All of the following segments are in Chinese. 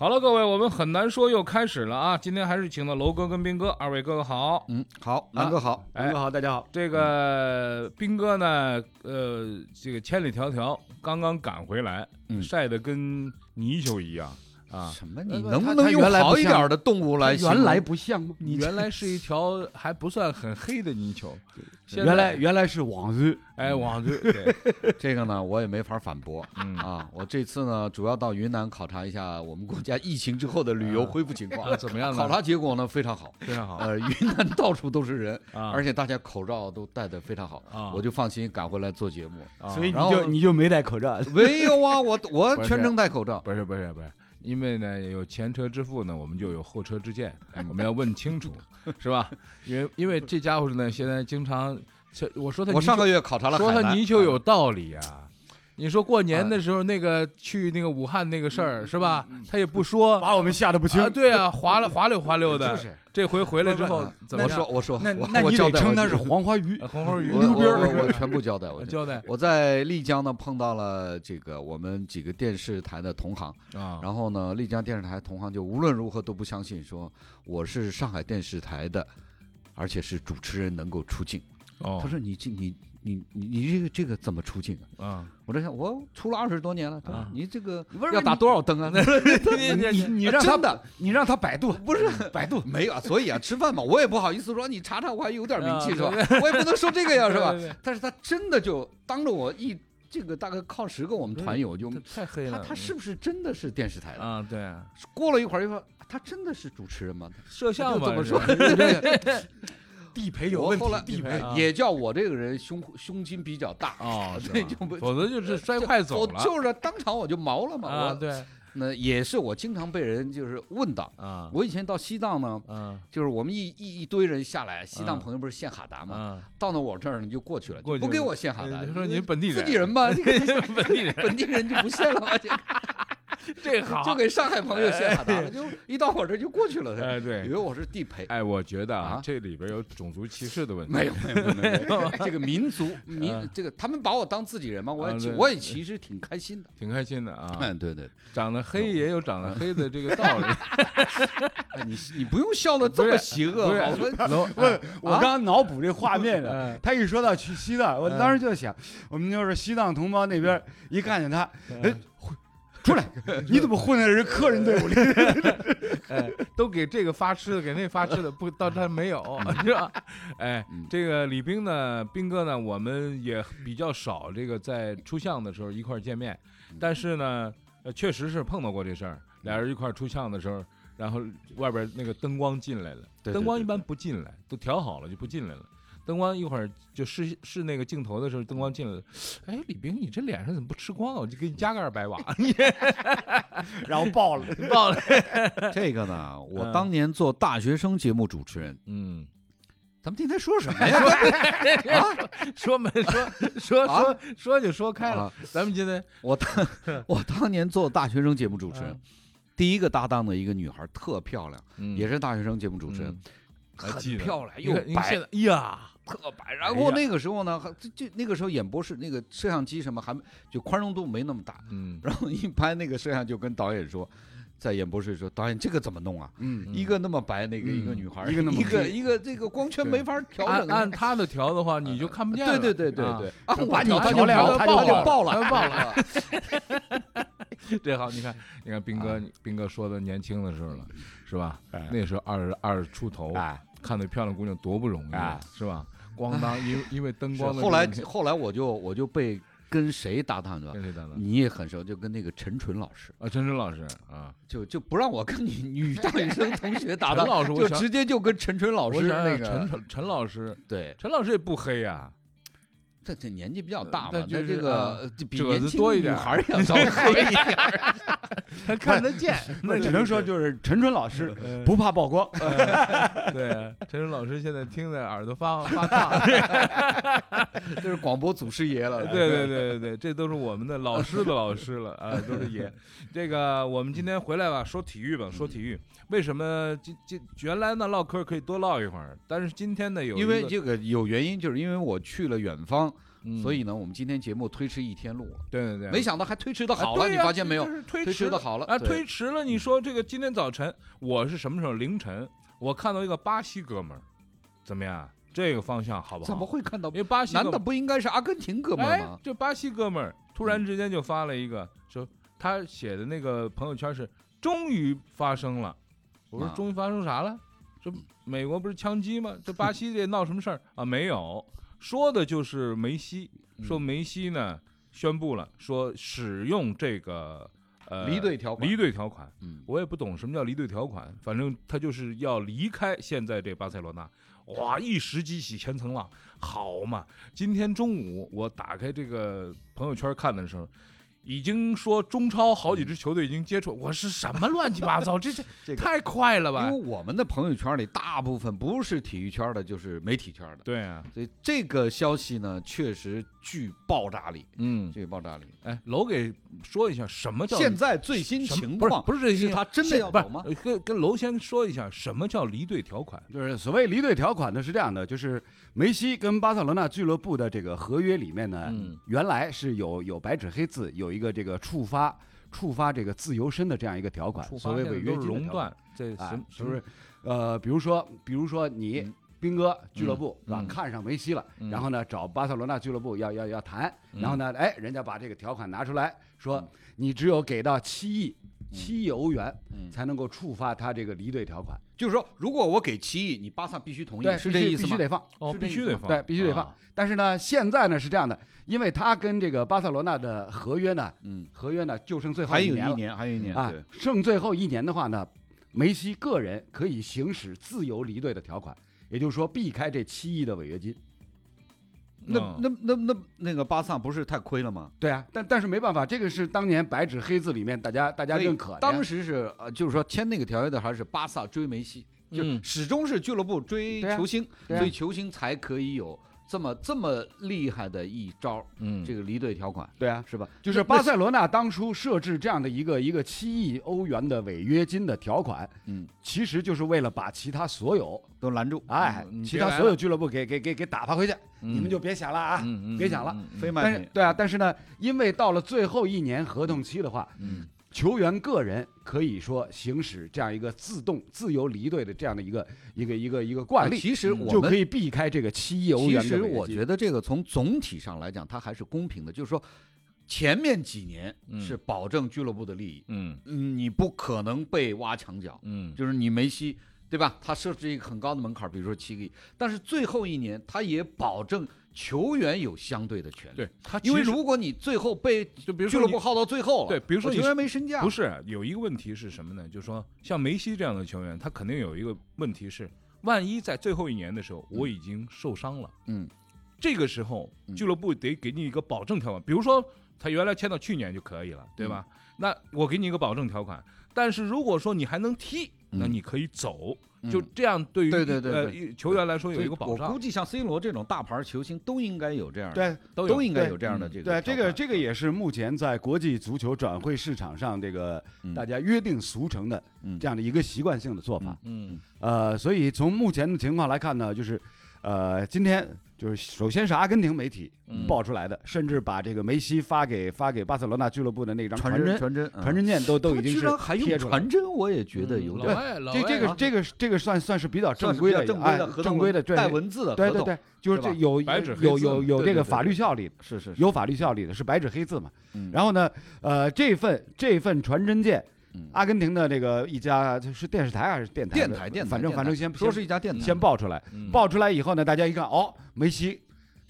好了，各位，我们很难说又开始了啊！今天还是请到楼哥跟斌哥，二位哥哥好。嗯，好，南哥好，哎南哥好，大家好。这个斌哥呢，呃，这个千里迢迢刚刚赶回来，嗯晒得跟泥鳅一样啊！什么？你能不能用好一点的动物来？原来不像吗？你原来是一条还不算很黑的泥鳅，原来原来是网鱼，哎网鱼 对，这个呢，我也没法反驳嗯啊。我这次呢，主要到云南考察一下我们国家疫情之后的旅游恢复情况 啊，怎么样呢？考察结果呢非常好。非常好呃，云南到处都是人，啊，而且大家口罩都戴得非常好，啊我就放心赶回来做节目。啊所以你就你就没戴口罩。没有啊，我我全程戴口罩。不是不是不是，因为呢有前车之覆呢，我们就有后车之鉴，我们要问清楚，是吧？因为因为这家伙呢，现在经常，我说他我上个月考察了说他泥鳅有道理呀、你说过年的时候那个去那个武汉那个事儿是吧？他也不说把我们吓得不轻啊，。对啊，滑了滑溜滑溜的。就是这回回来之后怎么样我说？我说那我我那你得交代我就称它是黄花鱼 黄。花鱼我溜边我我儿我全部交代，我交代我在丽江呢碰到了这个我们几个电视台的同行，啊，然后呢，丽江电视台同行就无论如何都不相信说我是上海电视台的，而且是主持人能够出镜。哦他说你这你你你你这个这个怎么出镜啊？啊，我在想我出了二十多年了，你这个要打多少灯啊？你你你让他真的你让他百度，不是百度 没有啊，所以啊，吃饭嘛，我也不好意思说你查查，我还有点名气啊是吧？我也不能说这个呀，是吧？但是他真的就当着我一这个大概靠十个我们团友就太黑了。他他是不是真的是电视台的？啊，对啊，过了一会儿，又说他真的是主持人吗？摄像嘛就这么说，是地陪有问题后来，地陪啊也叫我这个人胸胸襟比较大，哦，是吧对就不否则就是摔快走我了。就是当场我就毛了嘛。对那也是我经常被人就是问到。啊，我以前到西藏呢，嗯就是我们一一一堆人下来，西藏嗯朋友不是献哈达嘛，嗯，到了我这儿你就过去了，不给我献哈达呃，说你本地人自己人吧，这个 本地人，本地人就不献了嘛，就 这好，就给上海朋友献哈达了，就一到我这儿就过去了，哎对。以为，我是地陪。哎，我觉得啊啊，这里边有种族歧视的问题。没有没有没有 这个民族民嗯这个他们把我当自己人嘛，我也我也其实挺开心的。挺开心的啊，嗯，对对，长得黑也有长得黑的这个道理。哎你你不用笑的这么邪恶，不是好吧？楼问我刚刚脑补这画面呢嗯，他一说到去西藏，我当时就想，我们就是西藏同胞那边一看见他，哎，混出来，你怎么混在人客人队伍里？哎，都给这个发吃的，给那发吃的，不到这没有，是吧？哎嗯，这个李冰呢，斌哥呢，我们也比较少这个在出相的时候一块见面，但是呢，呃，确实是碰到过这事儿，俩人一块出相的时候，然后外边那个灯光进来了，对对对灯光一般不进来，都调好了就不进来了。灯光一会儿就试试那个镜头的时候，灯光进来了。哎，李冰，你这脸上怎么不吃光啊？我就给你加个二百瓦，你 然后爆了，爆了。这个呢，我嗯当年做大学生节目主持人，嗯，咱们今天说什么呀？说没说说啊？说说就说开了。啊。咱们今天我当我当年做大学生节目主持人嗯，第一个搭档的一个女孩特漂亮，嗯。也是大学生节目主持人。很漂亮又白。看你看现，在哎呀，特白。哎然后那个时候呢，还这这那个时候演播室那个摄像机什么还没就宽容度没那么大，嗯 然后一拍那个摄像就跟导演说。在演播室说：“导演，这个怎么弄啊？嗯，一个那么白，那个嗯一个女孩，一个那么一个一个这个光圈没法调按整。按他的调的话，你就 看不见了。对对对对啊对，啊，就把你他调亮爆他就爆爆了，他就爆了了。这好，你看，你看斌哥啊，斌哥说的年轻的时候了，是吧哎？那时候二十二十出头，哎，看那漂亮姑娘多不容易是吧？咣当，因为因为灯光的后来后来我就我就被跟谁搭档着？跟谁搭档？你也很熟，就跟那个陈纯老师，啊，陈纯老师啊，就就不让我跟你女大学生同学搭 档，就直接就跟陈纯老师那个陈陈陈老师，对，陈老师也不黑呀，这这年纪比较大嘛，但就是那这个褶年轻女子多一点孩儿要稍微黑一点儿。他看得见，那只能说就是陈春老师嗯不怕曝光，对，陈春老师现在听的耳朵发 发烫，这是广播祖师爷了。对对对对对，这都是我们的老师的老师了啊，都是爷。这个我们今天回来吧，说体育吧，说体育。为什么今今原来呢唠嗑可以多唠一会儿，但是今天呢有因为这个有原因，就是因为我去了远方，嗯所以呢，我们今天节目推迟一天录了。对对对，没想到还推迟的啊好了，你发现没有就？是推推迟迟的好了啊，推迟了。你说这个今天早晨我是什么时候？凌晨，我看到一个巴西哥们儿，怎么样？这个方向好不好？怎么会看到因？为巴西难道不应该是阿根廷哥们儿哎吗，？这巴西哥们儿突然之间就发了一个，说他写的那个朋友圈是“终于发生了”。我说啊终于发生啥了？这美国不是枪击吗？这巴西这闹什么事儿啊？没有，说的就是梅西，说嗯梅西呢宣布了，说使用这个呃离队条款离队条款。嗯，我也不懂什么叫离队条款，反正他就是要离开现在这巴塞罗那。哇，一时激起千层浪，好嘛！今天中午我打开这个朋友圈看的时候，已经说中超好几支球队已经接触，我是什么乱七八糟？这这这个太快了吧因为？我们的朋友圈里大部分不是体育圈的，就是媒体圈的，对啊，所以这个消息呢，确实具爆炸力，嗯，具爆炸力。哎，楼给说一下什么叫现在最新情况不是这些他真的要不是走吗？呃跟跟楼先说一下什么叫离队条款？就是所谓离队条款呢是这样的，就是梅西跟巴塞罗那俱乐部的这个合约里面呢，嗯原来是有有白纸黑字，有一个这个触发触发这个自由身的这样一个条款，所谓违约金的条这啊就是呃，比如说比如说你嗯。斌哥俱乐部是吧嗯。看上梅西了，嗯。然后呢找巴塞罗那俱乐部要要要谈，嗯。然后呢哎人家把这个条款拿出来说嗯。你只有给到七亿七亿欧元嗯才能够触发他这个离队条款，就是说，如果我给七亿，你巴萨必须同意，对，是这意思吗？必须得放。哦，必须得放，对，必须得放。啊但是呢，现在呢是这样的，因为他跟这个巴塞罗那的合约呢，嗯，合约呢就剩最后还有年了一年，还有一年啊对，剩最后一年的话呢，梅西个人可以行使自由离队的条款，也就是说避开这七亿的违约金。那嗯那那那那个巴萨不是太亏了吗？对啊，但但是没办法，这个是当年白纸黑字里面大家大家认可的。当时是呃，就是说签那个条约的还是巴萨追梅西，就嗯始终是俱乐部追球星，所以球星才可以有这么这么厉害的一招，嗯，这个离队条款对啊，是吧？就是巴塞罗那当初设置这样的一个一个七亿欧元的违约金的条款，嗯，其实就是为了把其他所有都拦住，哎嗯，其他所有俱乐部给给给给打发回去，嗯。你们就别想了啊，别想了。但是对啊，但是呢，因为到了最后一年合同期的话，嗯球员个人可以说行使这样一个自动自由离队的这样的一个一个一个一个惯例，其实我们可以避开这个七亿欧其元其实我觉得这个从总体上来讲，它还是公平的，就是说前面几年嗯是保证俱乐部的利益，嗯嗯，你不可能被挖墙脚，嗯就是你梅西。对吧？他设置一个很高的门槛，比如说七个亿，但是最后一年他也保证球员有相对的权利。对，他因为如果你最后被就比如说你俱乐部耗到最后了，对比如说球员没身价，不是有一个问题是什么呢？就是说像梅西这样的球员，他肯定有一个问题是，万一在最后一年的时候我已经受伤了，嗯，这个时候嗯俱乐部得给你一个保证条款，比如说他原来签到去年就可以了，对吧？那我给你一个保证条款，但是如果说你还能踢，那嗯你可以走，嗯就这样对于对对对呃球员来说有一个保障我估。计像 C 罗这种大牌球星都应该有这样的，对都都应该有这样的这个对。这个这个也是目前在国际足球转会市场上这个嗯大家约定俗成的嗯这样的一个习惯性的做法。嗯呃，所以从目前的情况来看呢，就是，呃，今天就是首先是阿根廷媒体嗯。爆出来的，甚至把这个梅西发给发给巴塞罗那俱乐部的那张传传真传真传真件都都已经是贴出来了。传真，我也觉得有点外老这这个这个这个算算是比较正规的，哎正规的对带文字的合同，对对对，就是这有有有有这个对对对对。法律效力，是是是。有法律效力的，是白纸黑字嘛。嗯。然后呢，呃，这份这份传真件嗯，阿根廷的这个一家是电视台还是电台？电台电台，反正反正先说是一家电台，先爆出来，嗯爆出来以后呢，大家一看，哦，梅西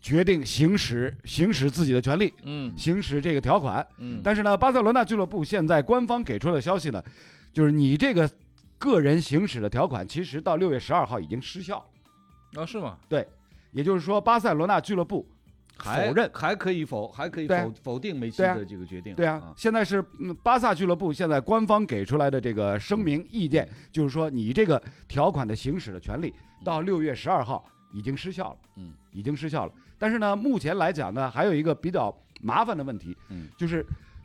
决定行使行使自己的权利，嗯行使这个条款。嗯，但是呢，巴塞罗那俱乐部现在官方给出的消息呢，就是你这个个人行使的条款，其实到六月十二号已经失效了。啊是吗？对也就是说，巴塞罗那俱乐部还否认。还可以否还可以否否定梅西的这个决定。对啊，现在是嗯巴萨俱乐部现在官方给出来的这个声明意见，就是说你这个条款的行使的权利到六月十二号已经失效了，嗯，已经失效了。但是呢，目前来讲呢，还有一个比较麻烦的问题，嗯，就是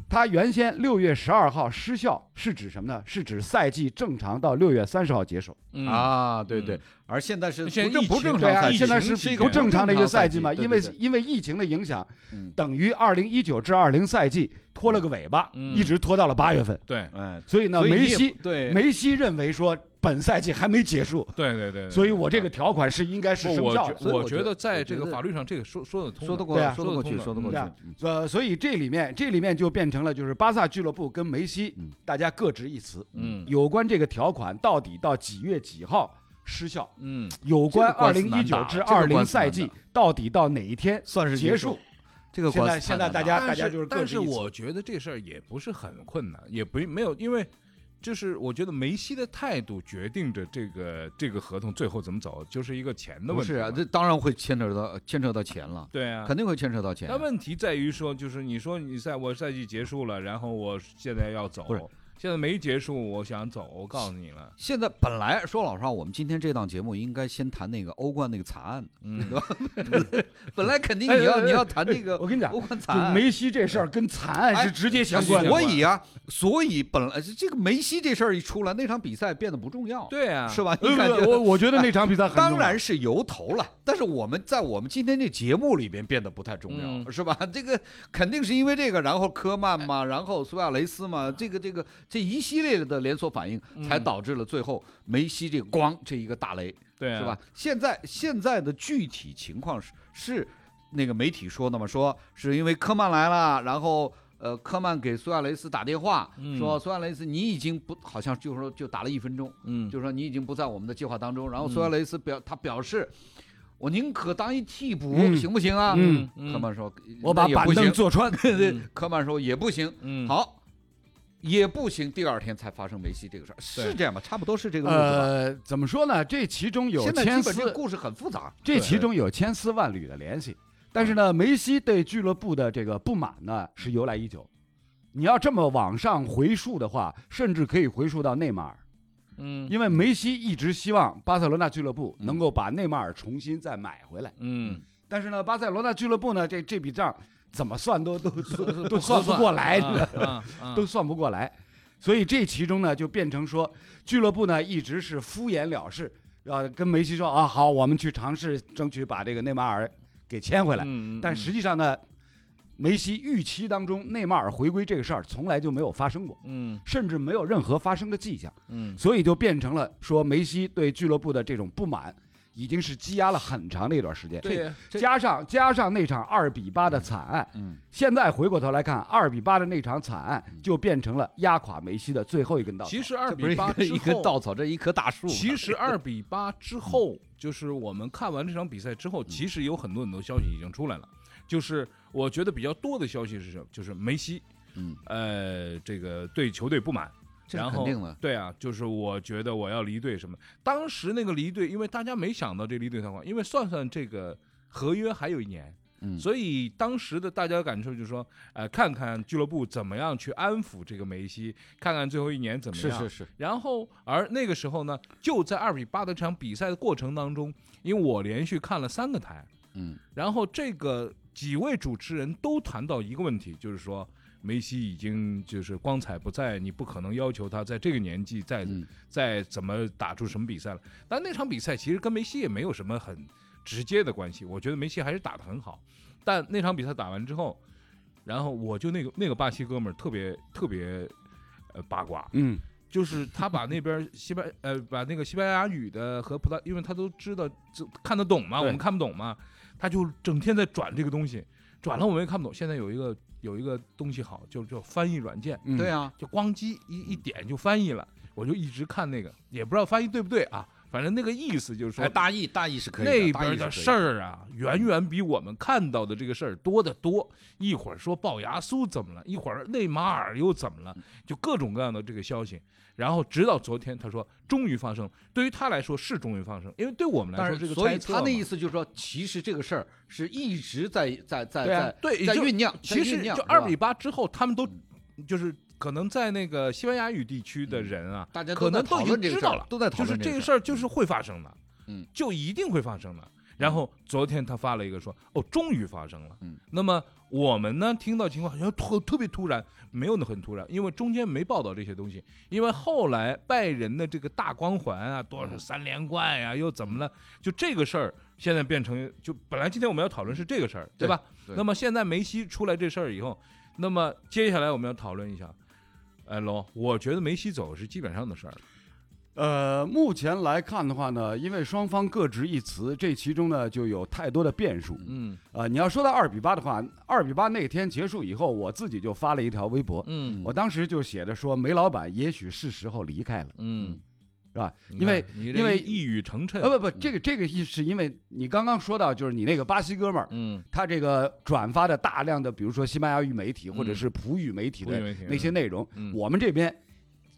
它原先六月十二号失效是指什么呢？是指赛季正常到六月三十号结束。嗯，啊，对对。嗯，而现在是现在不正不正常赛季，现在是是一个不正常的一个赛季嘛，因为因为疫情的影响，嗯。等于二零一九至二零赛季拖了个尾巴，嗯。一直拖到了八月份。对。哎，所以呢，以梅西对。梅西认为说本赛季还没结束，对对对，所以我这个条款是应该是生效的。我觉得我觉得在这个法律上这个说说得通的，说得过说得过去，说得过去。呃，所以这里面这里面就变成了就是巴萨俱乐部跟梅西嗯。大家各执一词，嗯。有关这个条款到底到几月几号失效，嗯。有关二零一九至二零赛季到底到哪一天算是结束？这个现在现在大家大家就是但是我觉得这事儿也不是很困难，也不没有，因为就是我觉得梅西的态度决定着这个这个合同最后怎么走，就是一个钱的问题。不是啊，这当然会牵扯到牵扯到钱了，对啊，肯定会牵扯到钱。那。问题在于说，就是你说你赛我赛季结束了，然后我现在要走。不是，现在没结束，我想走，我告诉你了，现在本来说老实话，我们今天这档节目应该先谈那个欧冠那个惨案，嗯，对吧 本来肯定你要你要谈那个我跟你讲欧，冠就惨案。梅西这事儿跟惨案哎是直接相关的。所以啊，所以本来这个梅西这事儿一出来，那场比赛变得不重要，对啊，是吧？呃你感觉我我觉得那场比赛很当然是由头了，但是我们在我们今天这节目里边变得不太重要，嗯是吧？这个肯定是因为这个，然后科曼嘛，然后苏亚雷斯嘛，这个这个这一系列的连锁反应，才嗯导致了最后梅西这个咣这一个大雷，对啊，是吧？？现在现在的具体情况是是那个媒体说的嘛，说是因为科曼来了，然后。呃，科曼给苏亚雷斯打电话、嗯说，苏亚雷斯，你已经不好像就是说就打了一分钟，嗯，就是说你已经不在我们的计划当中。然后苏亚雷斯表、他表示，我宁可当一替补，嗯行不行啊？嗯科曼说，我把板凳。坐穿。对，对科曼说也不行。嗯，好，也不行。第二天才发生梅西这个事儿，是这样吧？差不多是这个路子吧。呃，怎么说呢？这其中有现在千丝，基本这故事很复杂。这其中有千丝万缕的联系。但是呢，梅西对俱乐部的这个不满呢是由来已久。你要这么往上回溯的话，甚至可以回溯到内马尔，嗯，因为梅西一直希望巴塞罗那俱乐部嗯能够把内马尔重新再买回来。嗯，但是呢，巴塞罗那俱乐部呢，这这笔账怎么算都都都都算不过来，都算不过来。所以这其中呢，就变成说，俱乐部呢一直是敷衍了事，啊，跟梅西说啊，好，我们去尝试争取把这个内马尔给签回来。嗯，但实际上呢，梅西预期当中内马尔回归这个事儿从来就没有发生过，嗯甚至没有任何发生的迹象，嗯所以就变成了说梅西对俱乐部的这种不满，已经是积压了很长的一段时间。对，这加上加上那场二比八的惨案，嗯，现在回过头来看，二比八的那场惨案就变成了压垮梅西的最后一根稻草。其实二比八之一个一根后，稻草，这一棵大树。其实二比八之后，就是我们看完这场比赛之后，其实有很多很多消息已经出来了。就是我觉得比较多的消息是什么？就是梅西，嗯，呃，这个对球队不满，然后。对啊，就是我觉得我要离队什么。当时那个离队，因为大家没想到这离队条款，因为算算这个合约还有一年，嗯，所以当时的大家感受就是说，呃，看看俱乐部怎么样去安抚这个梅西，看看最后一年怎么样。是是是，然后，而那个时候呢，就在二比八的这场比赛的过程当中，因为我连续看了三个台，嗯然后这个几位主持人都谈到一个问题，就是说梅西已经就是光彩不在，你不可能要求他在这个年纪再、嗯再怎么打出什么比赛了。但那场比赛其实跟梅西也没有什么很直接的关系，我觉得梅西还是打得很好。但那场比赛打完之后，然后我就那个 那个巴西哥们儿特别特别呃八卦，嗯，就是他把那边西班呃把那个西班牙语的和葡萄，因为他都知道就看得懂嘛，我们看不懂嘛，他就整天在转这个东西，转了我们也看不懂。现在有一个有一个东西好，就就翻译软件，嗯。对啊，就咣叽一一点就翻译了，我就一直看那个，也不知道翻译对不对啊，反正那个意思就是说哎，，大意大意是可以，那边的事儿啊，远远比我们看到的这个事儿多得多。一会儿说龅牙苏怎么了，一会儿内马尔又怎么了，就各种各样的这个消息。然后直到昨天，他说终于发生。对于他来说是终于发生，因为对我们来说这个是，所以他那意思就是说，其实这个事儿是一直在在在在对就在酝酿，其实就是二比八之后，他们都就是可能在那个西班牙语地区的人啊，大家可能都已经知道了，都在讨就是这个事儿就是会发生的，嗯，就一定会发生的。然后昨天他发了一个说，哦，终于发生了。嗯，那么我们呢听到情况好像特特别突然，没有那很突然，因为中间没报道这些东西。因为后来拜仁的这个大光环啊，多嗯少三连冠呀、又怎么了？就这个事儿现在变成就本来今天我们要讨论是这个事儿，对吧？对那么现在梅西出来这事儿以后，那么接下来我们要讨论一下。哎，龙，我觉得梅西走是基本上的事儿。呃，目前来看的话呢，因为双方各执一词，这其中呢就有太多的变数。嗯。呃，你要说到二比八的话，二比八那天结束以后，我自己就发了一条微博，嗯。我当时就写着说，梅老板也许是时候离开了，嗯，是吧？因为因为一语成谶。呃不不，这个这个意是因为你刚刚说到，就是你那个巴西哥们儿，嗯。他这个转发的大量的，比如说西班牙语媒体或者嗯。是葡语媒体的那些内容，嗯。我们这边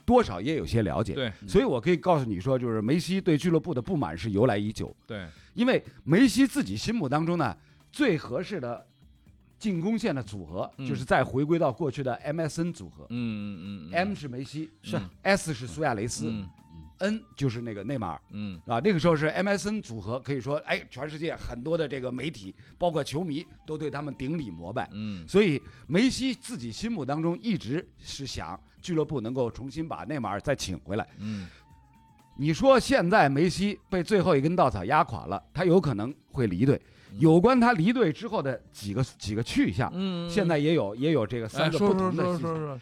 多少也有些了解。对。所以我可以告诉你说，就是梅西对俱乐部的不满是由来已久，对，因为梅西自己心目当中呢，最合适的进攻线的组合，嗯。就是再回归到过去的 MSN 组合、嗯嗯嗯 m 是梅西，是 S 是苏亚雷斯、嗯 n 就是那个内马尔。嗯啊，那个时候是 MSN 组合，可以说，哎，全世界很多的这个媒体，包括球迷，都对他们顶礼膜拜。嗯所以梅西自己心目当中一直是想俱乐部能够重新把内马尔再请回来。嗯你说现在梅西被最后一根稻草压垮了，他有可能会离队。有关他离队之后的几个几个去向，嗯，现在也有也有这个哎三个不同的去说说说向，说，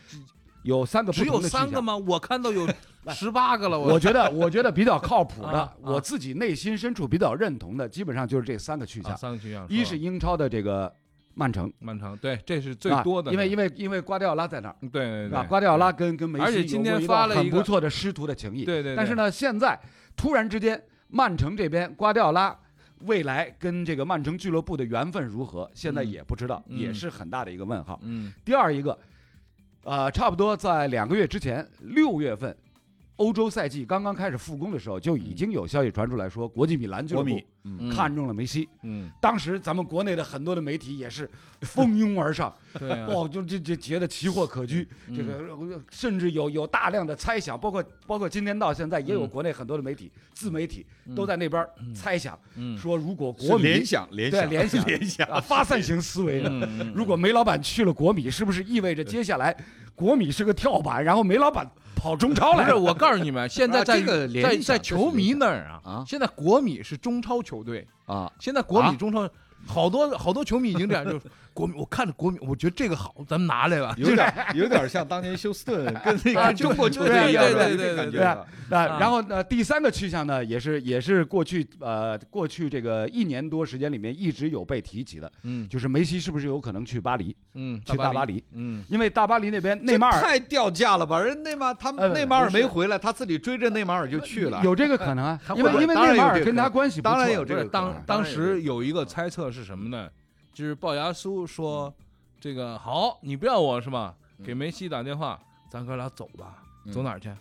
有三个不只有。三个吗？我看到有 十八个了。我觉得我觉得比较靠谱的啊啊，我自己内心深处比较认同的，基本上就是这三个去啊向。三个去向，一是英超的这个曼城，曼城，对，这是最啊多的，因为因为因为瓜迪奥拉在那儿，对对对啊，瓜迪奥拉跟跟梅西而且今天有过发了一个很不错的师徒的情谊。对对，但是，呢，现在突然之间，曼城这边瓜迪奥拉未来跟这个曼城俱乐部的缘分如何，现在嗯也不知道，嗯也是很大的一个问号。嗯第二一个，呃，差不多在两个月之前，六月份。欧洲赛季刚刚开始复工的时候，就已经有消息传出来说，国际米兰俱乐部国米嗯。看中了梅西。嗯，当时咱们国内的很多的媒体也是蜂拥而上，对啊，哦，就这这觉得奇货可居，嗯。这个呃甚至有有大量的猜想，包括包括今天到现在也有嗯。国内很多的媒体、自媒体都在那边猜想，嗯。说如果国米联想联想。对联想 联想。啊发散型思维的，嗯嗯。如果梅老板去了国米，是不是意味着接下来国米是个跳板，然后梅老板跑中超来了？不是，我告诉你们，现在啊在这个联在在球迷那儿啊啊，现在国米是中超球队，啊，现在国米啊？中超好多好多球迷已经这样，就是国民，我看着国民，我觉得这个好，咱们拿来吧。有点有点像当年休斯顿 跟那啊个中国球队一样，对对有对对这感觉啊然后呢，第三个去向呢，也是也是过去呃过去这个一年多时间里面一直有被提及的，嗯就是梅西是不是有可能去巴黎？嗯，去大巴黎？嗯因为大巴黎那边内马尔太掉价了吧？人内马尔他内马尔没回来，他自己追着内马尔就去了。有这个可能啊，因为因为内马尔跟他关系不错当然有这个当当时有一个猜测是什么呢？就是龅牙苏说，这个好，你不要我是吧？给梅西打电话，咱哥俩走吧，走哪儿去？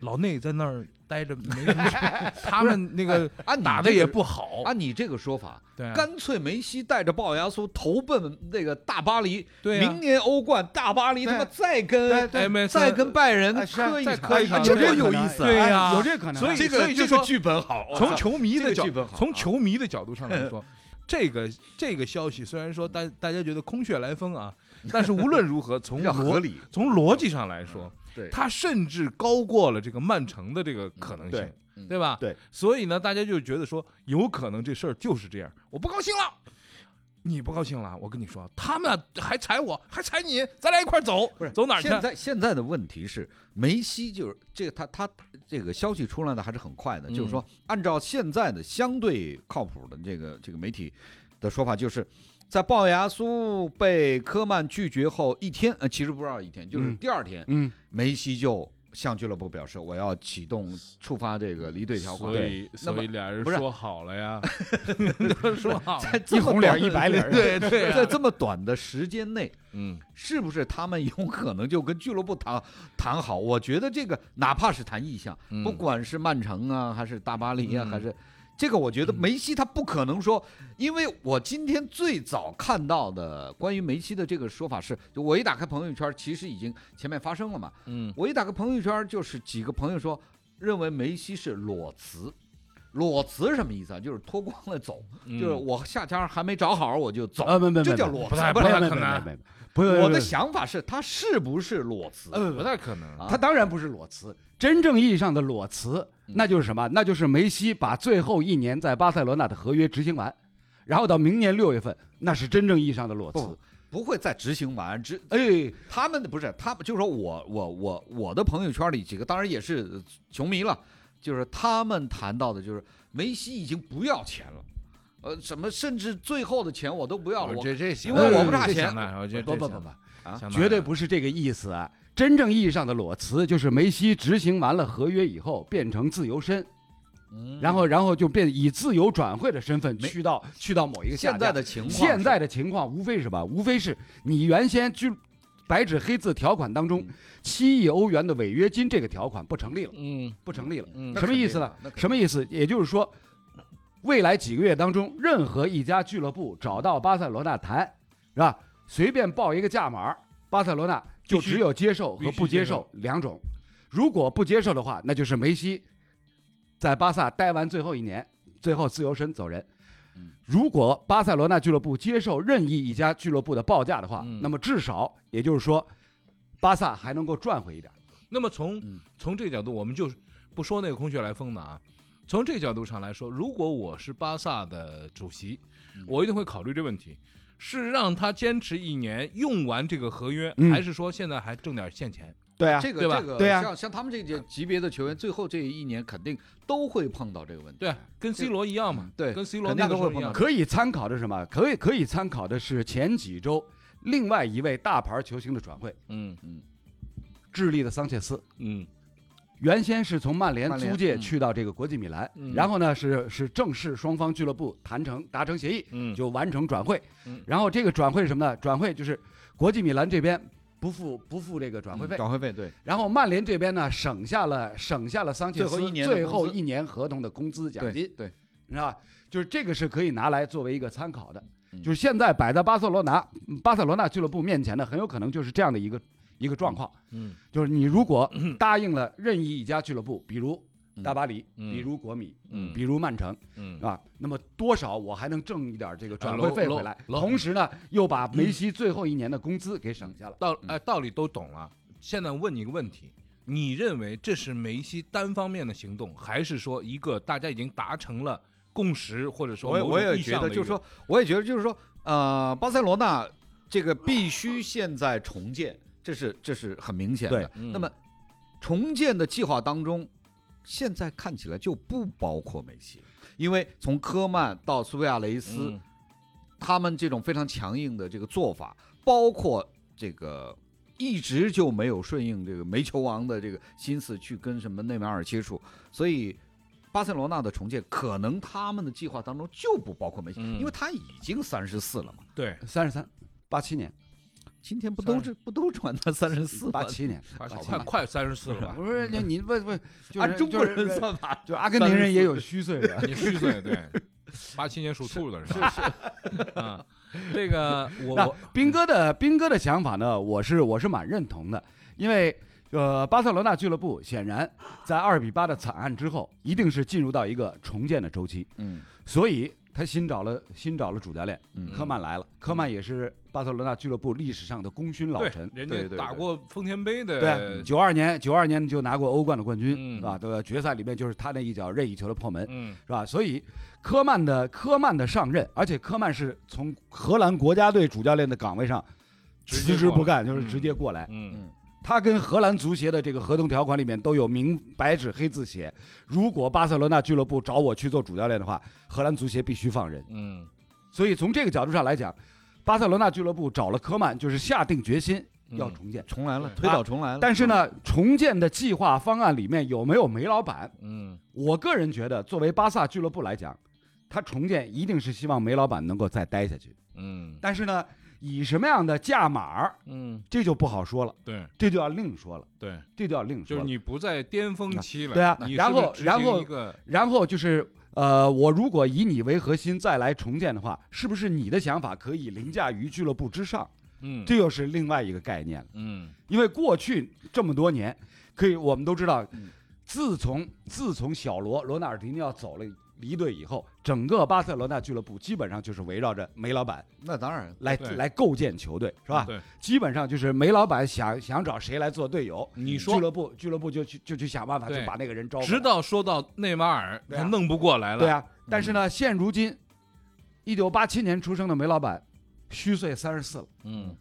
老内在那儿待着没什么事，他们那个按打的也不好，按你这个说法，对啊。干脆梅西带着龅牙苏投奔那个大巴黎，对啊。明年欧冠大巴黎他妈再跟对对。再跟拜仁磕一磕这这有意思啊。对呀哎有这个可能。啊。所以这个所以就说这个剧本好，从球迷的角从球迷的角度上来说，这个这个消息虽然说大大家觉得空穴来风啊，但是无论如何，从 合逻理。从逻辑上来说，对，它甚至高过了这个曼城的这个可能性对，吧？对，所以呢，大家就觉得说，有可能这事儿就是这样，我不高兴了。你不高兴了，我跟你说，他们还踩我，还踩你，咱俩一块儿走，不是走哪儿去？现在现在的问题是，梅西就是这个他他这个消息出来的还是很快的，就是嗯。说按照现在的相对靠谱的这个这个媒体的说法，就是在龅牙苏被科曼拒绝后一天，呃，其实不知道一天，就是嗯。第二天，嗯，梅西就向俱乐部表示我要启动触发这个离队条款。所以所以俩人说好了呀，都 说好了，在这么一红脸短的一白脸对对，啊。在这么短的时间内，嗯。是不是他们有可能就跟俱乐部谈谈好？我觉得这个哪怕是谈意向，嗯。不管是曼城啊，还是大巴黎啊，嗯。还是这个，我觉得梅西他不可能说，因为我今天最早看到的关于梅西的这个说法是，就我一打开朋友圈，其实已经前面发生了嘛，嗯我一打开朋友圈，就是几个朋友说认为梅西是裸辞。裸辞什么意思啊？就是脱光了走，嗯就是我下家还没找好我就走。呃，没没没，这叫裸辞不太可能不是我的想法是，他是不是裸辞？呃不太可能。啊他当然不是裸辞，真正意义上的裸辞，嗯那就是什么？那就是梅西把最后一年在巴塞罗那的合约执行完，然后到明年六月份，那是真正意义上的裸辞不。会再执行完，执哎，他们的不是他们，就是说我我我我的朋友圈里几个，当然也是呃球迷了，就是他们谈到的，就是梅西已经不要钱了，呃，什么甚至最后的钱我都不要了，我我这这因为我不差钱我觉得不不不不绝对不是这个意思啊！真正意义上的裸辞，就是梅西执行完了合约以后变成自由身，嗯然后然后就变以自由转会的身份去到去到某一个下现在的情况，现在的情况无非是什么？无非是你原先就白纸黑字条款当中嗯七亿欧元的违约金这个条款不成立了，嗯不成立了。嗯什么意思呢什么意思？也就是说，未来几个月当中，任何一家俱乐部找到巴塞罗那谈，是吧？随便报一个价码，巴塞罗那就只有接受和不接受两种。如果不接受的话，那就是梅西在巴萨待完最后一年，最后自由身走人嗯。如果巴塞罗那俱乐部接受任意一家俱乐部的报价的话，嗯那么至少也就是说，巴萨还能够赚回一点。那么从嗯从这个角度，我们就不说那个空穴来风的啊。从这个角度上来说，如果我是巴萨的主席，嗯我一定会考虑这问题：是让他坚持一年用完这个合约，嗯还是说现在还挣点现钱？对啊，这个对吧这个对啊像像他们这些级别的球员，最后这一年肯定都会碰到这个问题。对啊，跟 C 罗一样嘛，对跟 C 罗肯定那都会碰到。可以参考的是什么？可以可以参考的是前几周另外一位大牌球星的转会，嗯嗯智利的桑切斯。嗯原先是从曼联租借嗯去到这个国际米兰，嗯然后呢是是正式双方俱乐部谈成达成协议，嗯，就完成转会。嗯然后这个转会是什么呢？转会就是国际米兰这边不付不付这个转会费，转会费对，然后曼联这边呢省下了省下了桑切斯最后一年最后一年合同的工资奖金，对，是吧？就是这个是可以拿来作为一个参考的。嗯就是现在摆在巴塞罗那嗯巴塞罗那俱乐部面前的，很有可能就是这样的一个一个状况。嗯就是你如果答应了任意一家俱乐部，比如嗯大巴黎，嗯比如国米，嗯比如曼城，嗯。啊，那么多少我还能挣一点这个转会费回来，同时呢又把梅西最后一年的工资给省下了。道哎道理都懂了。现在问你一个问题，你认为这是梅西单方面的行动，还是说一个大家已经达成了共识，或者说我也我也觉得，就是说，我也觉得，就是说，呃，巴塞罗那这个必须现在重建，这是这是很明显的。那么重建的计划当中，现在看起来就不包括梅西，因为从科曼到苏维亚雷斯，嗯。他们这种非常强硬的这个做法，包括这个一直就没有顺应这个煤球王的这个心思去跟什么内马尔接触，所以巴塞罗那的重建可能他们的计划当中就不包括梅西，嗯。因为他已经三十四了嘛。对。三十三，八七年，今天不都是不都传到三十四八七年，快八七年。快快三十四了吧？不是那你问问，就按中国人就是算法，就阿根廷人也有虚岁的。你虚岁对，八七年属兔的是吧？是是啊，这个我那我斌哥的兵哥的想法呢，我是我是蛮认同的，因为呃，巴塞罗那俱乐部显然在二比八的惨案之后，一定是进入到一个重建的周期，嗯所以他新找了新找了主教练，嗯科曼来了，科曼也是巴塞罗那俱乐部历史上的功勋老臣。人家打过丰田杯的，对啊，九二年九二年就拿过欧冠的冠军，嗯是吧？对吧？决赛里面就是他那一脚任意球的破门，嗯是吧？所以科曼的科曼的上任，而且科曼是从荷兰国家队主教练的岗位上辞职不干，就是嗯直接过来。嗯嗯他跟荷兰足协的这个合同条款里面都有明白纸黑字写，如果巴塞罗那俱乐部找我去做主教练的话，荷兰足协必须放人。嗯所以从这个角度上来讲，巴塞罗那俱乐部找了科曼，就是下定决心嗯要重建。重来了，推倒重来了。但是呢，重建的计划方案里面有没有梅老板？嗯我个人觉得，作为巴萨俱乐部来讲，他重建一定是希望梅老板能够再待下去。嗯但是呢，以什么样的价码儿，嗯，这就不好说了，对这就要另说了，对，这就要另说了。就是你不在巅峰期了，对啊然后然后然后就是呃，我如果以你为核心再来重建的话，是不是你的想法可以凌驾于俱乐部之上？嗯这又是另外一个概念了。嗯因为过去这么多年，可以我们都知道嗯，自从自从小罗罗纳尔迪尼奥走了离队以后，整个巴塞罗那俱乐部基本上就是围绕着梅老板那当然，来来构建球队，是吧？对，基本上就是梅老板想想找谁来做队友，你说俱乐部俱乐部就去就去想办法，就把那个人招过来。直到说到内马尔，他弄不过来了，对啊，但是呢，现如今，一九八七年出生的梅老板，虚岁三十四了，嗯，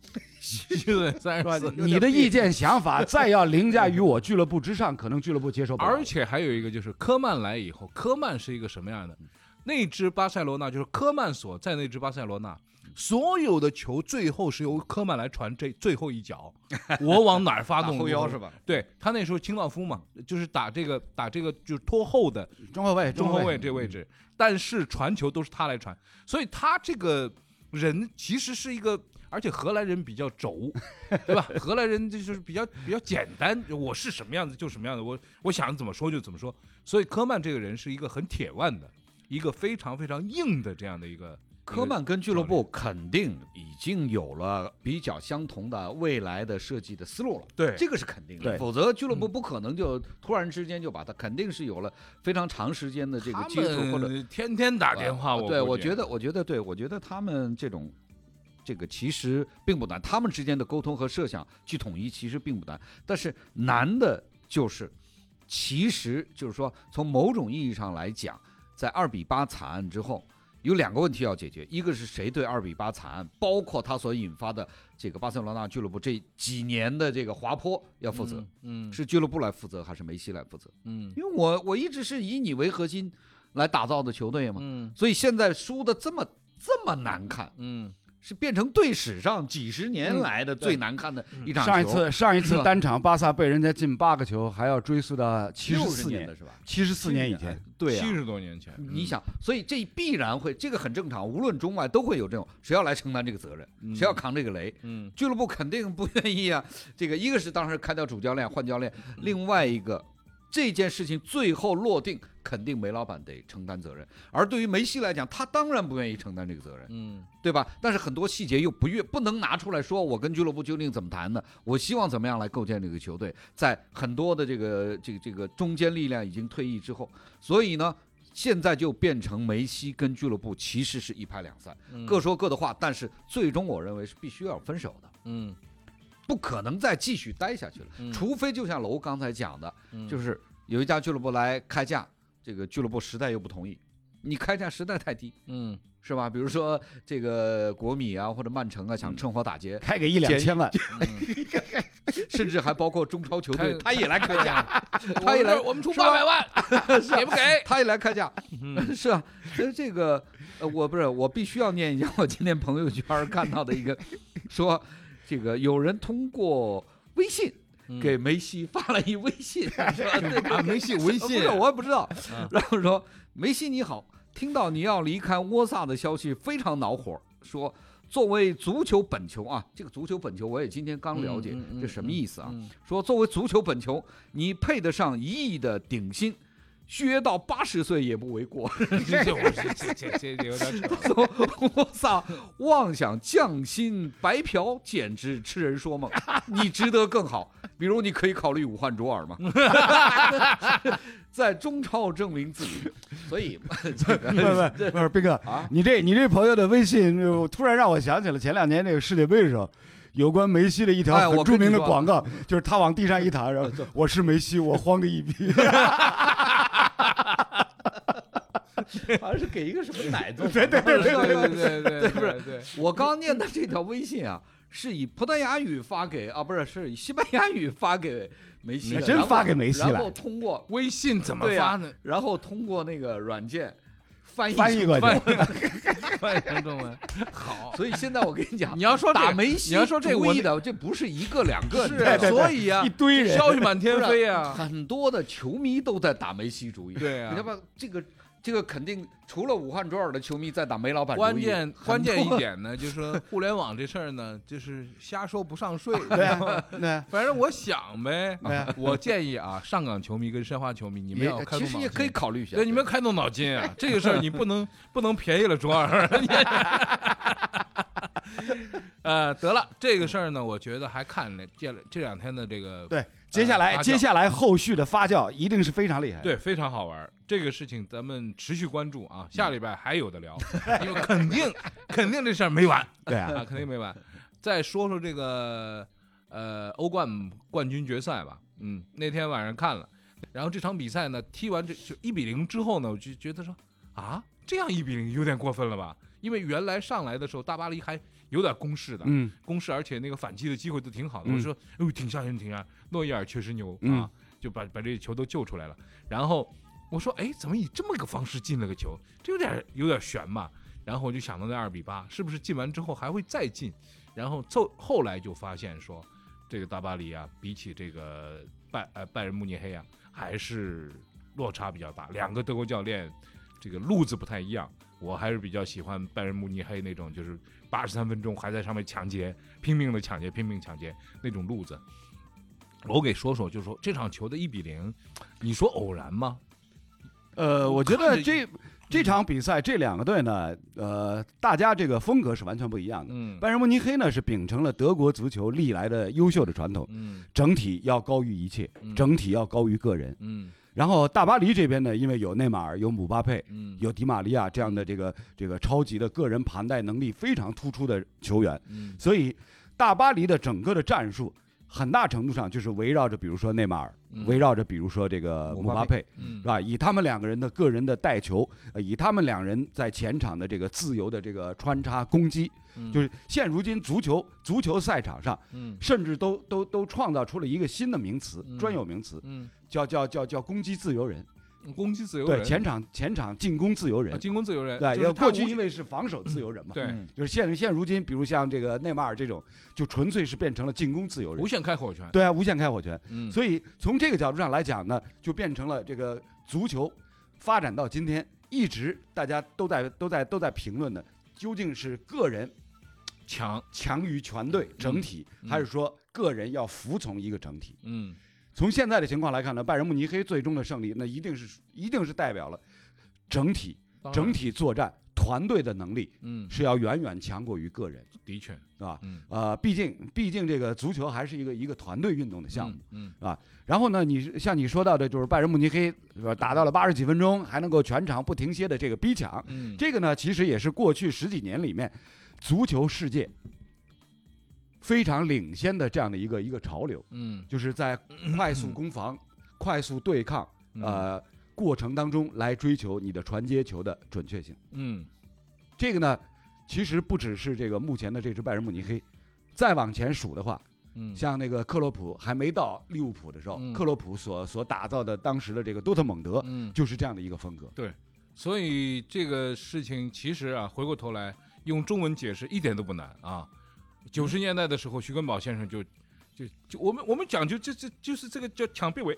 对，三十四，？你的意见想法再要凌驾于我俱乐部之上，可能俱乐部接受不了。而且还有一个就是科曼来以后，科曼是一个什么样的？那支巴塞罗那就是科曼所在那支巴塞罗那，所有的球最后是由科曼来传这最后一脚，我往哪儿发动我后腰是吧？对他那时候清道夫嘛，就是打这个打这个就是拖后的中后卫，中后卫这位置，但是传球都是他来传，所以他这个人其实是一个，而且荷兰人比较轴，对吧？荷兰人就是比较比较简单，我是什么样子就什么样子，我我想怎么说就怎么说，所以科曼这个人是一个很铁腕的，一个非常非常硬的这样的一个科曼跟俱乐部肯定已经有了比较相同的未来的设计的思路了，对。这个是肯定的。否则俱乐部不可能就突然之间就把它，肯定是有了非常长时间的这个他接触或者天天打电话，我对，我觉得，我觉得，对我觉得他们这种，这个其实并不难，他们之间的沟通和设想去统一其实并不难，但是难的就是，其实就是说，从某种意义上来讲，在二比八惨案之后。有两个问题要解决，一个是谁对二比八惨案，包括它所引发的这个巴塞罗那俱乐部这几年的这个滑坡要负责，嗯，嗯。是俱乐部来负责还是梅西来负责？嗯。因为我我一直是以你为核心来打造的球队嘛，嗯。所以现在输的这么这么难看，嗯是变成队史上几十年来的最难看的一场球。上一次上一次单场巴萨被人家进八个球，还要追溯到七十四年的，是吧？七十四年以前。对啊七。十多年前，你想，所以这必然会，这个很正常，无论中外都会有这种，谁要来承担这个责任，嗯谁要扛这个雷，嗯俱乐部肯定不愿意啊。这个一个是当时开掉主教练换教练，另外一个这件事情最后落定，肯定梅老板得承担责任。而对于梅西来讲，他当然不愿意承担这个责任。嗯对吧？但是很多细节又不愿不能拿出来说，我跟俱乐部究竟怎么谈的？我希望怎么样来构建这个球队？在很多的这个这个这个中坚力量已经退役之后，所以呢，现在就变成梅西跟俱乐部其实是一拍两散，嗯各说各的话，但是最终我认为是必须要分手的，嗯不可能再继续待下去了，嗯除非就像楼刚才讲的，嗯就是有一家俱乐部来开价，这个俱乐部实在又不同意，你开价实在太低。嗯是吧？比如说这个国米啊，或者曼城啊，想趁火打劫，开个一两千万，甚至还包括中超球队，他也来开价，他他也来，我们出八百万，给不给？他也来开价，嗯 是啊。所以这个，呃，我不是，我必须要念一下我今天朋友圈看到的一个，说这个有人通过微信给梅西发了一微信，说这个啊，梅西微信。不是，我也不知道。啊。然后说梅西你好，听到你要离开沃萨的消息非常恼火，说作为足球本球啊，这个足球本球我也今天刚了解这什么意思啊？嗯说作为足球本球，你配得上一亿的顶薪，续约到八十岁也不为过。这这我这这这有点扯。我操！妄想降薪白嫖，简直痴人说梦。你值得更好，比如你可以考虑武汉卓尔嘛，在中超证明自己。所以不不不是斌哥啊，你这你这朋友的微信，突然让我想起了前两年那个世界杯的时候。有关梅西的一条很著名的广告，就是他往地上一躺，然后我是梅西，我慌的一逼。好像是给一个什么奶子。对对对对对对对，不是对，我刚念的这条微信啊，是以葡萄牙语发给啊，不是，是以西班牙语发给梅西的，然后真发给梅西了然后通过微信怎么发呢？然后通过那个软件翻译翻译过去翻译 翻译成中文，好。所以现在我跟你讲你，要说打梅西你要说这个我主意的，这不是一个两个，是所以啊一，堆人，消息满天飞啊，很多的球迷都在打梅西主意。对啊你知道吧？这个这个肯定除了武汉卓尔的球迷在打梅老板关键关键一点呢，就是说互联网这事儿呢，就是瞎说不上税。对啊，对，反正我想呗啊，我建议啊，上港球迷跟申花球迷，你们要开动脑筋。其实也可以考虑一下。对，你们要开动脑筋啊！这个事儿你不能不能便宜了卓尔。呃，得了，这个事儿呢，我觉得还看了这这两天的这个对，接下来接下来后续的发酵一定是非常厉害。对，非常好玩儿。这个事情咱们持续关注啊，下礼拜还有的聊，因为肯定肯定这事儿没完对啊，啊，肯定没完。再说说这个呃欧冠冠军决赛吧，嗯，那天晚上看了，然后这场比赛呢踢完这就一比零之后呢，我就觉得说啊，这样一比零有点过分了吧？因为原来上来的时候大巴黎还有点攻势的，嗯，攻势，而且那个反击的机会都挺好的。嗯我说，哎呦，挺吓人，挺吓人。诺伊尔确实牛、嗯啊，就把把这些球都救出来了。然后我说，哎，怎么以这么个方式进了个球？这有点有点悬嘛。然后我就想到那二比八，是不是进完之后还会再进？然后后后来就发现说，这个大巴黎啊，比起这个拜呃拜仁慕尼黑啊，还是落差比较大。两个德国教练这个路子不太一样，我还是比较喜欢拜仁慕尼黑那种，就是八十三分钟还在上面抢劫，拼命的抢劫，拼命抢劫那种路子。我给说说，就是说这场球的一比零，你说偶然吗？呃，我觉得这这场比赛这两个队呢，呃，大家这个风格是完全不一样的。嗯拜仁慕尼黑呢是秉承了德国足球历来的优秀的传统，嗯整体要高于一切，嗯整体要高于个人。嗯然后大巴黎这边呢，因为有内马尔、有姆巴佩、嗯。有迪玛利亚这样的这个这个超级的个人盘带能力非常突出的球员，嗯。所以大巴黎的整个的战术很大程度上就是围绕着，比如说内马尔，嗯围绕着比如说这个姆巴佩，嗯是吧？以他们两个人的个人的带球，呃以他们两人在前场的这个自由的这个穿插攻击，嗯就是现如今足球足球赛场上，嗯甚至都都都创造出了一个新的名词嗯，专有名词，嗯叫叫叫叫攻击自由人。攻击自由人，对前场前场进攻自由啊人，进攻自由人，对，就是他无因为过去因为是防守自由人嘛，对。嗯。就是现现如今，比如像这个内马尔这种，就纯粹是变成了进攻自由人。无，限开火权，对啊，无限开火权。嗯。所以从这个角度上来讲呢，就变成了这个足球发展到今天，一直大家都在都在都在评论的，究竟是个人强，强于全队整体，嗯。还是说个人要服从一个整体？嗯从现在的情况来看呢，拜仁慕尼黑最终的胜利，那一定是一定是代表了整体整体作战团队的能力嗯是要远远强过于个人，的确，是吧？嗯呃，毕竟毕竟这个足球还是一个一个团队运动的项目。嗯然后呢，你像你说到的，就是拜仁慕尼黑是吧，打到了八十几分钟，还能够全场不停歇的这个逼抢，嗯这个呢，其实也是过去十几年里面足球世界非常领先的这样的一个一个潮流，嗯。就是在快速攻防、快速对抗嗯。呃过程当中来追求你的传接球的准确性。嗯。这个呢，其实不只是这个目前的这支拜仁慕尼黑，再往前数的话，嗯。像那个克洛普还没到利物浦的时候，嗯。克洛普所所打造的当时的这个多特蒙德，嗯，就是这样的一个风格。对。所以这个事情其实啊，回过头来用中文解释一点都不难啊。九十年代的时候，徐根宝先生就就就我们我们讲究这这就是这个叫抢臂围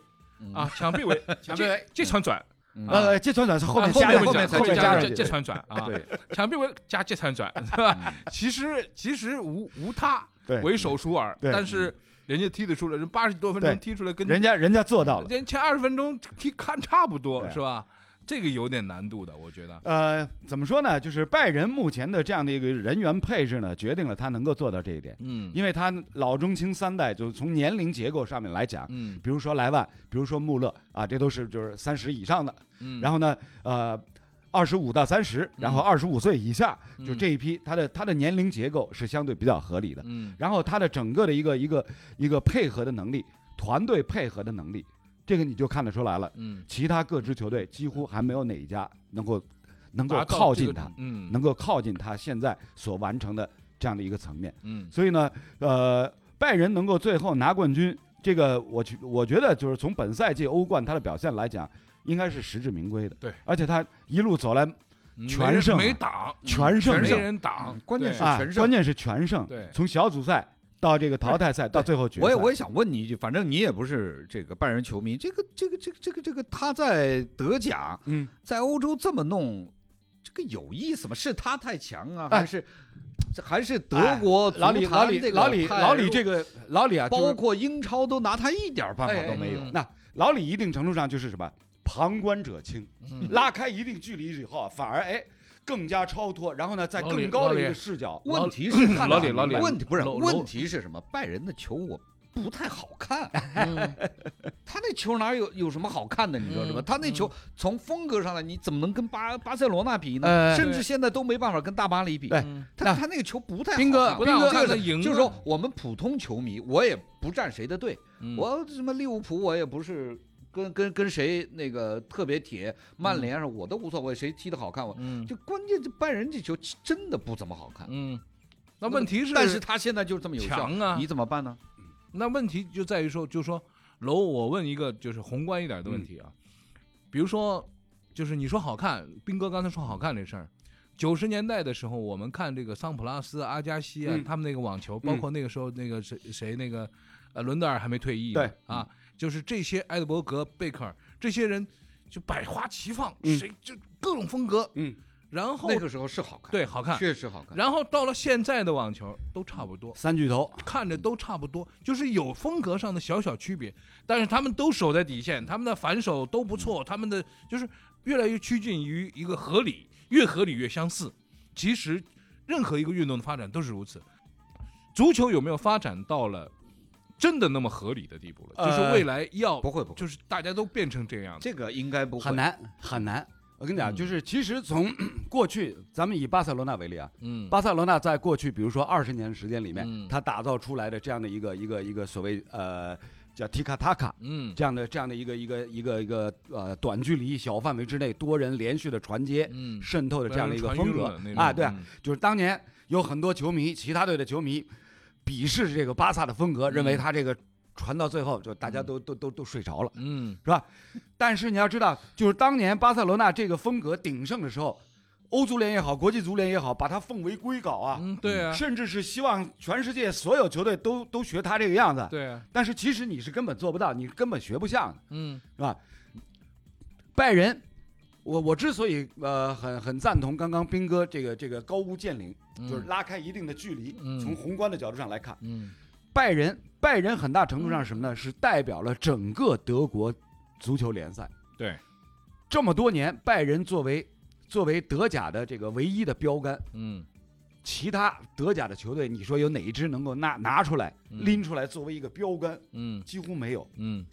啊，抢臂围，抢臂围这这传转，嗯呃，这传转是后面啊加后面才后面加上去加这这传转啊，对抢臂围加这传转，是吧？其实其实无无他对，为首舒尔，对但是人家踢得出来，人八十多分钟踢出来跟人家人家做到了。人前二十分钟踢看差不多是吧？这个有点难度的，我觉得。呃，怎么说呢？就是拜仁目前的这样的一个人员配置呢，决定了他能够做到这一点，嗯因为他老中青三代，就是从年龄结构上面来讲，嗯比如说莱万，比如说穆勒啊，这都是就是三十以上的。嗯，然后呢，呃，二十五到三十，然后二十五岁以下，就嗯这一批，他的他的年龄结构是相对比较合理的。嗯然后他的整个的一个一个一个配合的能力，团队配合的能力，这个你就看得出来了。嗯，其他各支球队几乎还没有哪一家能够能够靠近他，嗯。能够靠近他现在所完成的这样的一个层面。嗯。所以呢，呃，拜仁能够最后拿冠军，这个我觉我觉得就是从本赛季欧冠他的表现来讲，应该是实至名归的。对，而且他一路走来，嗯全胜啊没挡，全胜没人挡，关键是全胜。关键是全胜，对。从小组赛到这个淘汰赛到最后决赛，我也我也想问你一句，反正你也不是这个拜仁球迷，这个这个这个这个这个他在德甲，嗯，在欧洲这么弄，这个有意思吗？是他太强啊，哎。还是这还是德国足老李老李坛这个老李老李这个老李啊，包括英超都拿他一点办法都没有。嗯。那老李一定程度上就是什么旁观者清，嗯。拉开一定距离以后啊，反而哎更加超脱，然后呢，在更高的一个视角，问题是看到老李老李问题不是问题是什么？拜仁的球我不太好看，嗯 他那球哪有有什么好看的？你知道是吧？嗯他那球从风格上来，你怎么能跟巴巴塞罗那比呢？呃甚至现在都没办法跟大巴黎比。对嗯他他那个球不太就是说我们普通球迷，我也不站谁的队，嗯我什么利物浦我也不是。跟跟跟谁那个特别铁，曼联上我都无所谓，谁踢的好看我。嗯。就关键这拜仁这球真的不怎么好看。嗯，那问题是，但是他现在就是这么有效，强啊你怎么办呢？那问题就在于说，就说，楼，我问一个就是宏观一点的问题啊，比如说，就是你说好看，斌哥刚才说好看这事儿，九十年代的时候，我们看这个桑普拉斯、阿加西啊，嗯。他们那个网球，包括那个时候那个谁谁那个，呃，伦德尔还没退役，对。啊，就是这些埃德伯格、贝克尔这些人就百花齐放，嗯谁就各种风格，嗯，然后那个时候是好看，对好看，确实好看。然后到了现在的网球都差不多，三巨头，看着都差不多，就是有风格上的小小区别，但是他们都守在底线，他们的反手都不错，他们的就是越来越趋近于一个合理，越合理越相似。其实任何一个运动的发展都是如此。足球有没有发展到了真的那么合理的地步了？呃就是未来要不会不会，就是大家都变成这样的。这个应该不会很。难很难。我跟你讲，嗯就是其实从 过去，咱们以巴塞罗那为例啊，嗯巴塞罗那在过去，比如说二十年的时间里面，嗯它打造出来的这样的一个一个一个所谓呃叫 Tika Taka 嗯这样的这样的一个一个一个一个呃短距离小范围之内多人连续的传接嗯，渗透的这样的一个风格啊，对啊，嗯就是当年有很多球迷，其他队的球迷鄙视这个巴萨的风格，认为他这个传到最后就大家都都都都睡着了。嗯是吧但是你要知道，就是当年巴塞罗那这个风格鼎盛的时候，欧足联也好，国际足联也好，把它奉为瑰稿啊，嗯，对啊，甚至是希望全世界所有球队都都学他这个样子。对啊，但是其实你是根本做不到，你根本学不像，嗯是吧？拜仁，我我之所以呃很很赞同刚刚斌哥这个这个高屋建瓴，就是拉开一定的距离，嗯从宏观的角度上来看，嗯拜仁拜仁很大程度上是什么呢？是代表了整个德国足球联赛。对，这么多年，拜仁作为作为德甲的这个唯一的标杆，嗯其他德甲的球队，你说有哪一支能够拿拿出来嗯拎出来作为一个标杆？嗯几乎没有。嗯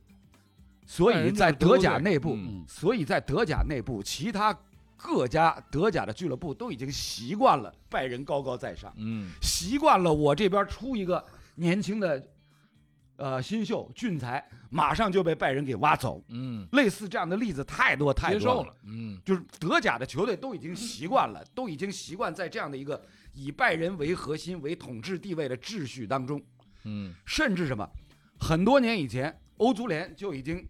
所以在德甲内部，嗯。所以在德甲内部，其他各家德甲的俱乐部都已经习惯了拜仁高高在上，嗯。习惯了我这边出一个年轻的呃新秀俊才，马上就被拜仁给挖走。嗯，类似这样的例子太多太多了，嗯。就是德甲的球队都已经习惯了，都已经习惯在这样的一个以拜仁为核心、为统治地位的秩序当中，嗯。甚至什么，很多年以前，欧足联就已经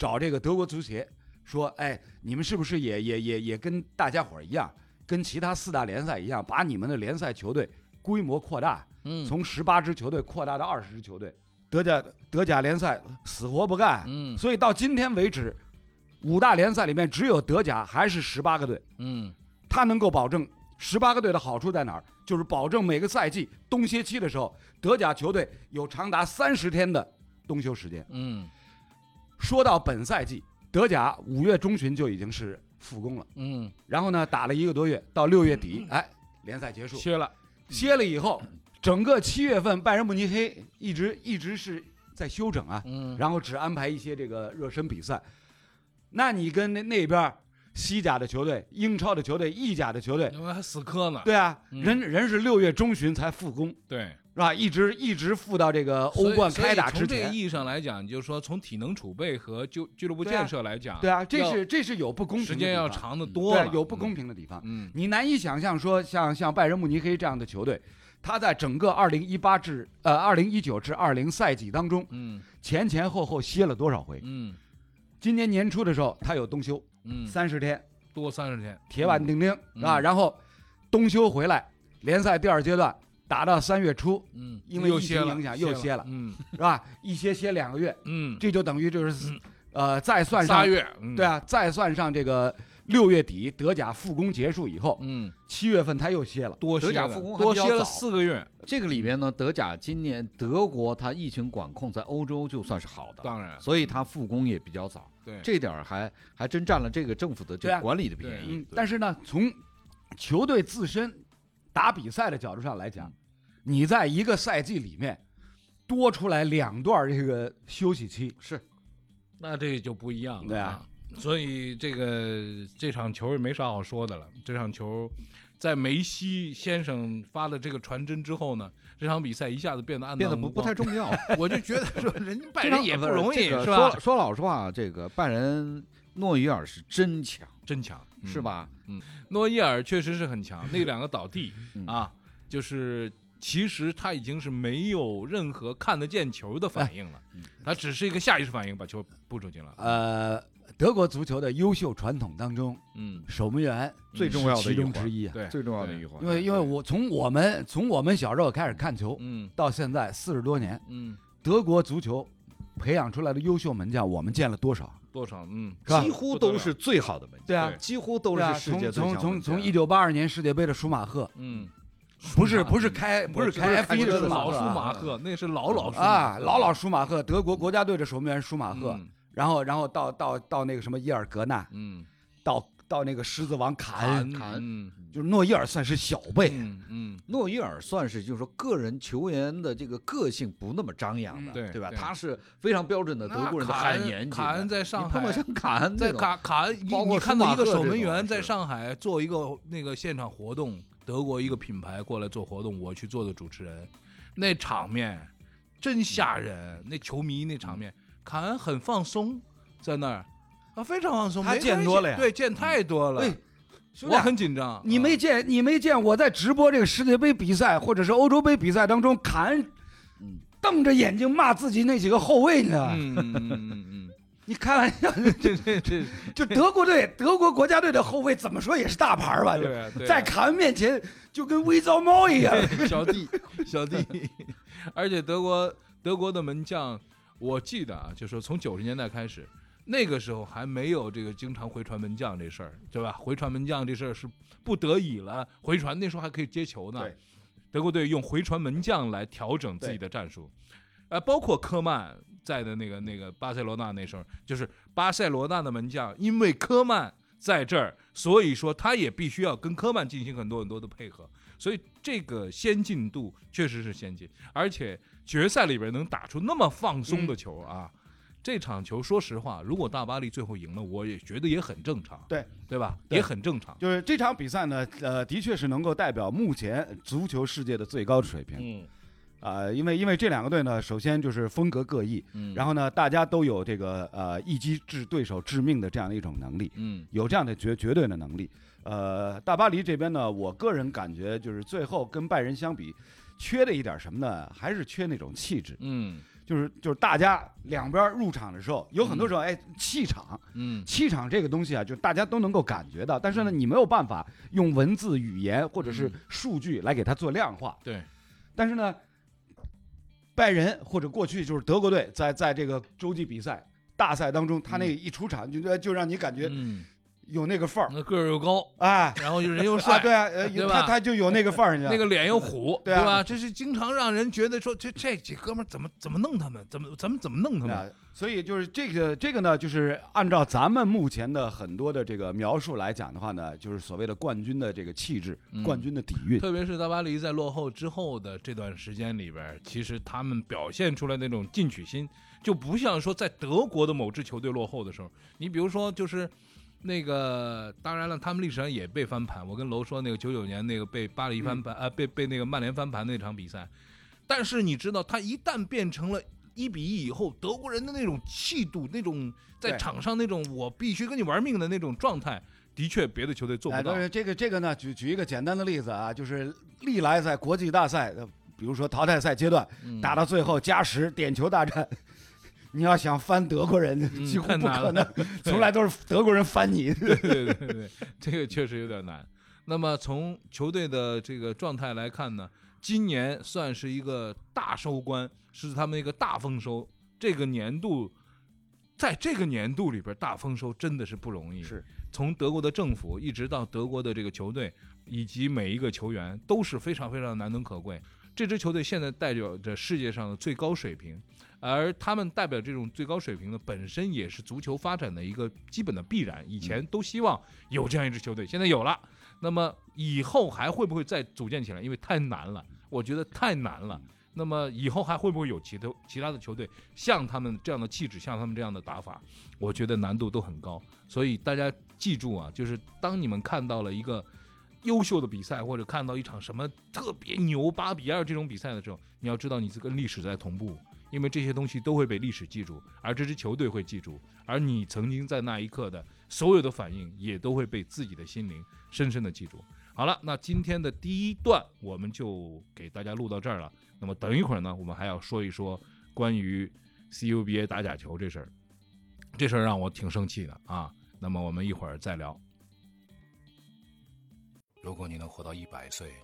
找这个德国足协说，哎，你们是不是也也也也跟大家伙儿一样，跟其他四大联赛一样，把你们的联赛球队规模扩大，嗯，从十八支球队扩大到二十支球队。德甲德甲联赛死活不干，嗯所以到今天为止，五大联赛里面只有德甲还是十八个队。嗯它能够保证十八个队的好处在哪儿？就是保证每个赛季冬歇期的时候，德甲球队有长达三十天的冬休时间。嗯说到本赛季，德甲五月中旬就已经是复工了，嗯，然后呢打了一个多月，到六月底，哎，联赛结束，歇了，歇了以后，整个七月份拜仁慕尼黑一直一直是在休整啊，嗯然后只安排一些这个热身比赛。那你跟那那边西甲的球队、英超的球队、意甲的球队，因为还死磕呢，对啊，嗯人人是六月中旬才复工，对，是吧？一直一直付到这个欧冠开打之前。从这个意义上来讲，就是说从体能储备和就俱乐部建设来讲，对啊，这是这是有不公平的时间要长得多了，对啊，有不公平的地方。嗯，你难以想象说像像拜仁慕尼黑这样的球队，他在整个二零一八至呃二零一九至二零赛季当中，嗯前前后后歇了多少回？嗯今年年初的时候，他有冬休嗯三十天，多三十天，铁板钉钉嗯是吧？然后冬休回来，联赛第二阶段打到三月初，嗯，因为疫情影响又歇了嗯。是吧？一歇歇两个月，嗯，这就等于就是嗯。呃再算上仨月，嗯。对，啊，再算上这个六月底德甲复工结束以后，嗯，七月份他又歇了。多歇了德甲复工还比较多歇了四个月，这个里边呢，德甲今年德国它疫情管控在欧洲就算是好的，当然，所以它复工也比较早，对，这点儿还还真占了这个政府的这个管理的便宜。嗯。，但是呢，从球队自身打比赛的角度上来讲，你在一个赛季里面多出来两段这个休息期，是那这就不一样了，对啊。所以这个这场球也没啥好说的了。这场球，在梅西先生发了这个传真之后呢，这场比赛一下子变得暗淡变得不不太重要。我就觉得说，人家拜仁也不容易，这个是吧说？说老实话，这个拜仁诺伊尔是真强，真强，是？吧？诺伊尔确实是很强，那两个倒地嗯啊，就是其实他已经是没有任何看得见球的反应了，嗯他只是一个下意识反应把球扑出去了。呃，德国足球的优秀传统当中，嗯，守门员最重要的其一环中之一啊。对，最重要的一环。因为因为我从我们从我们小时候开始看球，嗯到现在四十多年，嗯，德国足球培养出来的优秀门将，我们见了多少？多少？嗯，几乎都是最好的门将，对啊几乎都是世界最从强门将从从一九八二年世界杯的舒马赫，嗯，不是不是开不是开 F 一的车的老舒舒马赫啊马赫，那是老老舒马啊，赫老老舒马赫，德国国家队的守门员舒马赫，嗯然后然后到到到那个什么伊尔格纳，嗯，到到那个狮子王卡恩，卡恩嗯就是诺伊尔算是小辈，嗯嗯，诺伊尔算是就是说个人球员的这个个性不那么张扬的，嗯对对吧？他是非常标准的德国人的那卡恩很严谨。卡恩在上海你碰到像卡恩这种在卡卡恩，你包括你看到一个守门员在上海做一个那个现场活动，德国一个品牌过来做活动，我去做的主持人，那场面真吓人，那球迷那场面，卡恩很放松在那儿。啊，非常放松，他见多了呀对，见太多了，哎，我啊很紧张。你啊没见你没见我在直播这个世界杯比赛或者是欧洲杯比赛当中，卡恩嗯瞪着眼睛骂自己那几个后卫呢？嗯嗯嗯嗯嗯你开玩笑，嗯，这这这，就德国队德国国家队的后卫怎么说也是大牌吧？就对啊对啊在卡恩面前就跟微糟猫一样。小弟，小弟，而且德国德国的门将，我记得啊，就是从九十年代开始，那个时候还没有这个经常回传门将这事儿，对吧？回传门将这事儿是不得已了，回传那时候还可以接球呢对。德国队用回传门将来调整自己的战术，呃，包括科曼在的那个那个巴塞罗那那时候，就是巴塞罗那的门将，因为科曼在这儿，所以说他也必须要跟科曼进行很多很多的配合，所以这个先进度确实是先进，而且决赛里边能打出那么放松的球啊。这场球，说实话，如果大巴黎最后赢了，我也觉得也很正常，对对吧？对也很正常。就是这场比赛呢，呃，的确是能够代表目前足球世界的最高水平嗯啊、因为因为这两个队呢，首先就是风格各异，嗯然后呢，大家都有这个呃一击致对手致命的这样的一种能力，嗯有这样的绝绝对的能力。呃，大巴黎这边呢，我个人感觉就是最后跟拜仁相比，缺的一点什么呢？还是缺那种气质。嗯就是就是大家两边入场的时候，有很多时候，哎，气场，嗯气场这个东西啊，就是大家都能够感觉到，但是呢，你没有办法用文字、语言或者是嗯数据来给它做量化。对，但是呢，拜仁或者过去就是德国队在在这个洲际比赛大赛当中，他那一出场就就让你感觉嗯，有那个范儿，那个儿又高，哎，然后人又啊，帅，对啊，呃对吧？他他就有那个范儿，你知道那个脸又虎，对啊。吧？这是经常让人觉得说，这这几哥们儿怎么怎么弄他们，怎么咱们怎么弄他们？啊，所以就是这个这个呢，就是按照咱们目前的很多的这个描述来讲的话呢，就是所谓的冠军的这个气质，嗯冠军的底蕴。特别是大巴黎在落后之后的这段时间里边，其实他们表现出来那种进取心，就不像说在德国的某支球队落后的时候，你比如说就是那个，当然了，他们历史上也被翻盘。我跟楼说那个九九年那个被巴黎翻盘，呃，被被那个曼联翻盘那场比赛，但是你知道，他一旦变成了。一比一以后，德国人的那种气度，那种在场上那种我必须跟你玩命的那种状态，的确别的球队做哎，不到哎。这个这个呢，举举一个简单的例子啊，就是历来在国际大赛，呃比如说淘汰赛阶段，嗯打到最后加时点球大战，你要想翻德国人，嗯 几乎不可能了，从来都是德国人翻你。对 对对对，这个确实有点难。那么从球队的这个状态来看呢，今年算是一个大收官，是他们一个大丰收。这个年度，在这个年度里边大丰收真的是不容易。是从德国的政府一直到德国的这个球队以及每一个球员都是非常非常难能可贵。这支球队现在代表着世界上的最高水平，而他们代表这种最高水平呢，本身也是足球发展的一个基本的必然。以前都希望有这样一支球队，现在有了，那么以后还会不会再组建起来？因为太难了，我觉得太难了。那么以后还会不会有其他其他的球队像他们这样的气质，像他们这样的打法？我觉得难度都很高。所以大家记住啊，就是当你们看到了一个优秀的比赛，或者看到一场什么特别牛八比二这种比赛的时候，你要知道你是跟历史在同步，因为这些东西都会被历史记住，而这支球队会记住，而你曾经在那一刻的所有的反应也都会被自己的心灵深深的记住。好了，那今天的第一段我们就给大家录到这儿了。那么等一会儿呢，我们还要说一说关于 CUBA 打假球这事儿，这事儿让我挺生气的啊。那么我们一会儿再聊。如果你能活到一百岁，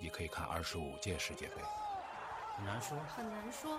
你可以看二十五届世界杯。很难说，很难说，